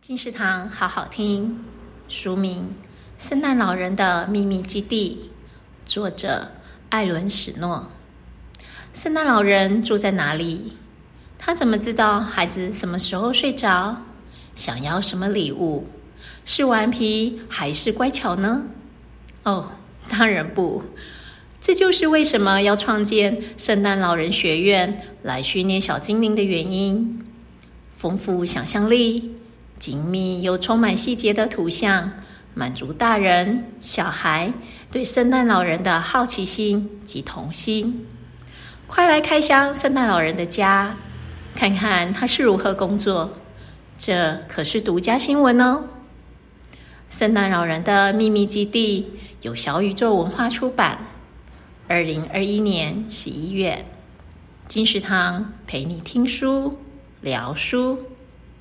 金石堂好好听，书名《圣诞老人的秘密基地》，作者艾伦·史诺。圣诞老人住在哪里？他怎么知道孩子什么时候睡着？想要什么礼物？是顽皮还是乖巧呢？哦，当然不。这就是为什么要创建圣诞老人学院来训练小精灵的原因。丰富想象力。紧密又充满细节的图像，满足大人小孩对圣诞老人的好奇心及童心。快来开箱圣诞老人的家，看看他是如何工作。这可是独家新闻哦！圣诞老人的秘密基地由小宇宙文化出版，二零二一年十一月。金石堂陪你听书聊书。